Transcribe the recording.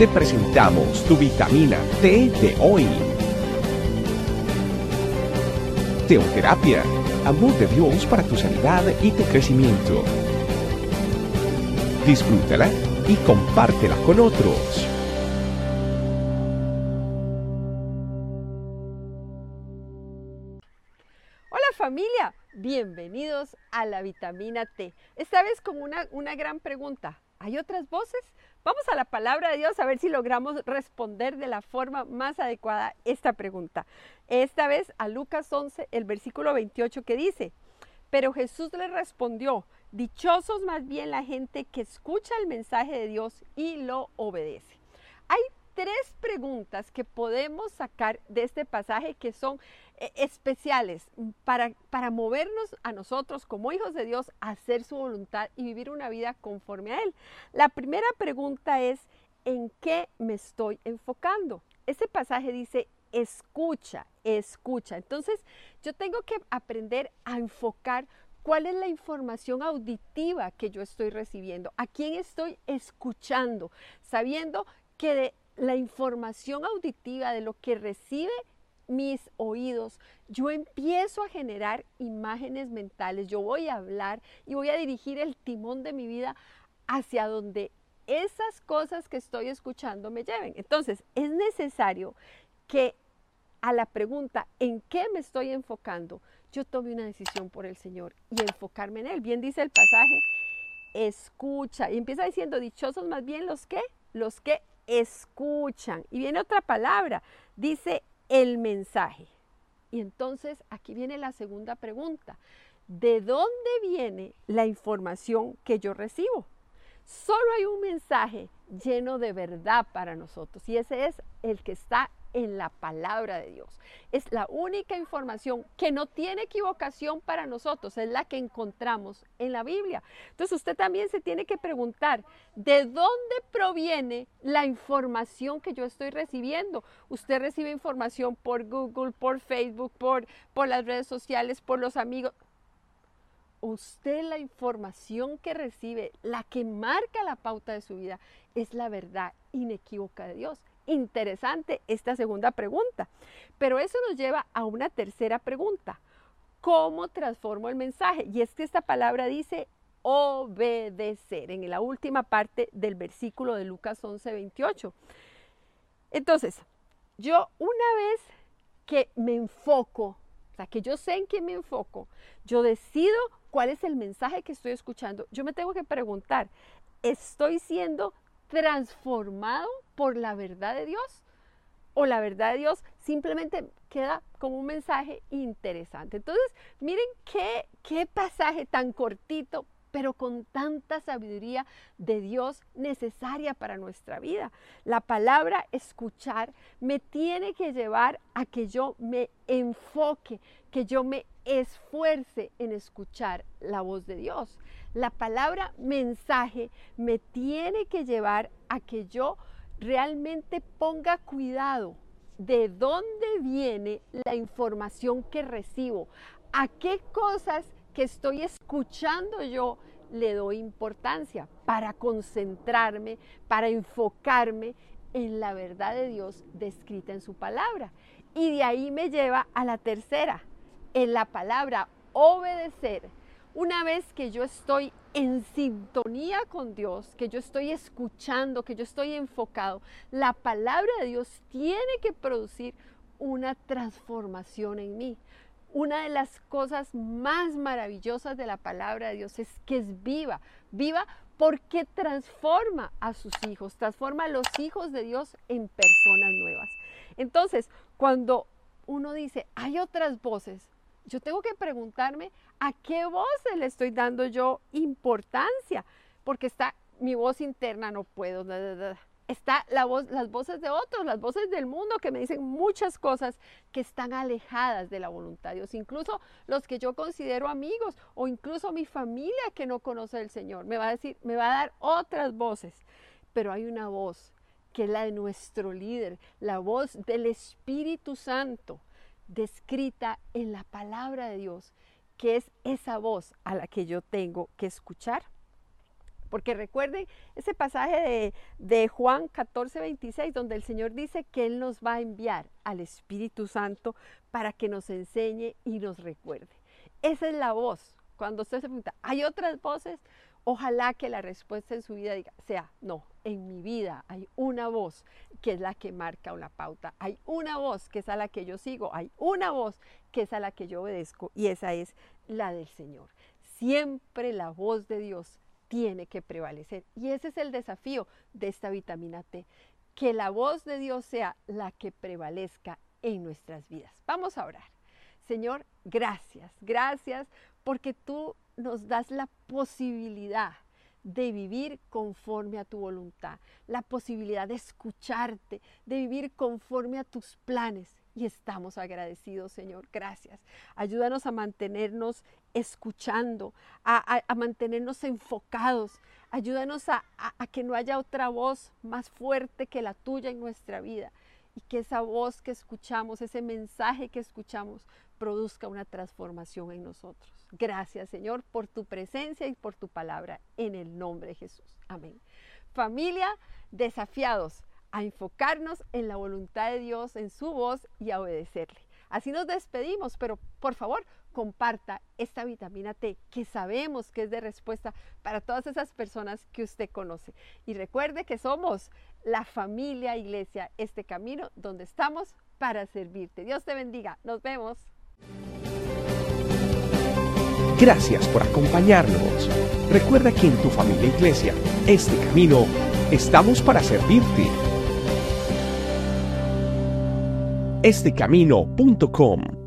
te presentamos tu vitamina T de hoy. Teoterapia, amor de Dios para tu sanidad y tu crecimiento. Disfrútala y compártela con otros. Hola familia, bienvenidos a la vitamina T. Esta vez con una, una gran pregunta. ¿Hay otras voces? Vamos a la palabra de Dios a ver si logramos responder de la forma más adecuada esta pregunta. Esta vez a Lucas 11, el versículo 28 que dice, pero Jesús le respondió, dichosos más bien la gente que escucha el mensaje de Dios y lo obedece. Hay tres preguntas que podemos sacar de este pasaje que son eh, especiales para, para movernos a nosotros como hijos de Dios a hacer su voluntad y vivir una vida conforme a Él. La primera pregunta es, ¿en qué me estoy enfocando? Este pasaje dice, escucha, escucha. Entonces, yo tengo que aprender a enfocar cuál es la información auditiva que yo estoy recibiendo, a quién estoy escuchando, sabiendo que de la información auditiva de lo que recibe mis oídos, yo empiezo a generar imágenes mentales, yo voy a hablar y voy a dirigir el timón de mi vida hacia donde esas cosas que estoy escuchando me lleven. Entonces, es necesario que a la pregunta, ¿en qué me estoy enfocando? Yo tome una decisión por el Señor y enfocarme en Él. Bien dice el pasaje, escucha. Y empieza diciendo, dichosos más bien los que, los que escuchan. Y viene otra palabra, dice el mensaje. Y entonces aquí viene la segunda pregunta. ¿De dónde viene la información que yo recibo? Solo hay un mensaje lleno de verdad para nosotros y ese es el que está en la palabra de Dios. Es la única información que no tiene equivocación para nosotros, es la que encontramos en la Biblia. Entonces usted también se tiene que preguntar, ¿de dónde proviene la información que yo estoy recibiendo? Usted recibe información por Google, por Facebook, por, por las redes sociales, por los amigos. Usted la información que recibe, la que marca la pauta de su vida, es la verdad inequívoca de Dios interesante esta segunda pregunta. Pero eso nos lleva a una tercera pregunta. ¿Cómo transformo el mensaje? Y es que esta palabra dice obedecer en la última parte del versículo de Lucas 11, 28. Entonces, yo una vez que me enfoco, que yo sé en qué me enfoco, yo decido cuál es el mensaje que estoy escuchando, yo me tengo que preguntar, ¿estoy siendo transformado por la verdad de Dios? ¿O la verdad de Dios simplemente queda como un mensaje interesante? Entonces, miren qué, qué pasaje tan cortito, pero con tanta sabiduría de Dios necesaria para nuestra vida. La palabra escuchar me tiene que llevar a que yo me enfoque, que yo me esfuerce en escuchar la voz de Dios. La palabra mensaje me tiene que llevar a que yo realmente ponga cuidado de dónde viene la información que recibo, a qué cosas que estoy escuchando yo le doy importancia para concentrarme, para enfocarme en la verdad de Dios descrita en su palabra. Y de ahí me lleva a la tercera, en la palabra obedecer una vez que yo estoy en sintonía con Dios, que yo estoy escuchando, que yo estoy enfocado, la palabra de Dios tiene que producir una transformación en mí. Una de las cosas más maravillosas de la palabra de Dios es que es viva, viva porque transforma a sus hijos, transforma a los hijos de Dios en personas nuevas. Entonces, cuando uno dice, hay otras voces, yo tengo que preguntarme a qué voz le estoy dando yo importancia, porque está mi voz interna, no puedo, está la voz, las voces de otros, las voces del mundo que me dicen muchas cosas que están alejadas de la voluntad de Dios, incluso los que yo considero amigos o incluso mi familia que no conoce al Señor, me va a decir, me va a dar otras voces, pero hay una voz que es la de nuestro líder, la voz del Espíritu Santo descrita en la palabra de Dios, que es esa voz a la que yo tengo que escuchar. Porque recuerden ese pasaje de, Juan 14, 26, donde el Señor dice que Él nos va a enviar al Espíritu Santo para que nos enseñe y nos recuerde. Esa es la voz. Cuando usted se pregunta, ¿hay otras voces? Ojalá que la respuesta en su vida diga, sea, no, en mi vida hay una voz que es la que marca una pauta, hay una voz que es a la que yo sigo, hay una voz que es a la que yo obedezco y esa es la del Señor. Siempre la voz de Dios tiene que prevalecer y ese es el desafío de esta vitamina T, que la voz de Dios sea la que prevalezca en nuestras vidas. Vamos a orar. Señor, gracias, gracias porque tú nos das la posibilidad de vivir conforme a tu voluntad, la posibilidad de escucharte, de vivir conforme a tus planes. Y estamos agradecidos, Señor. Gracias. Ayúdanos a mantenernos escuchando, a, mantenernos enfocados. Ayúdanos a que no haya otra voz más fuerte que la tuya en nuestra vida y que esa voz que escuchamos, ese mensaje que escuchamos, produzca una transformación en nosotros. Gracias Señor por tu presencia y por tu palabra en el nombre de Jesús. Amén. Familia, desafiados a enfocarnos en la voluntad de Dios, en su voz y a obedecerle. Así nos despedimos, pero por favor, comparta esta vitamina T que sabemos que es de respuesta para todas esas personas que usted conoce. Y recuerde que somos la familia iglesia, este camino donde estamos para servirte. Dios te bendiga. Nos vemos. Gracias por acompañarnos. Recuerda que en tu familia iglesia, este camino, estamos para servirte. Estecamino.com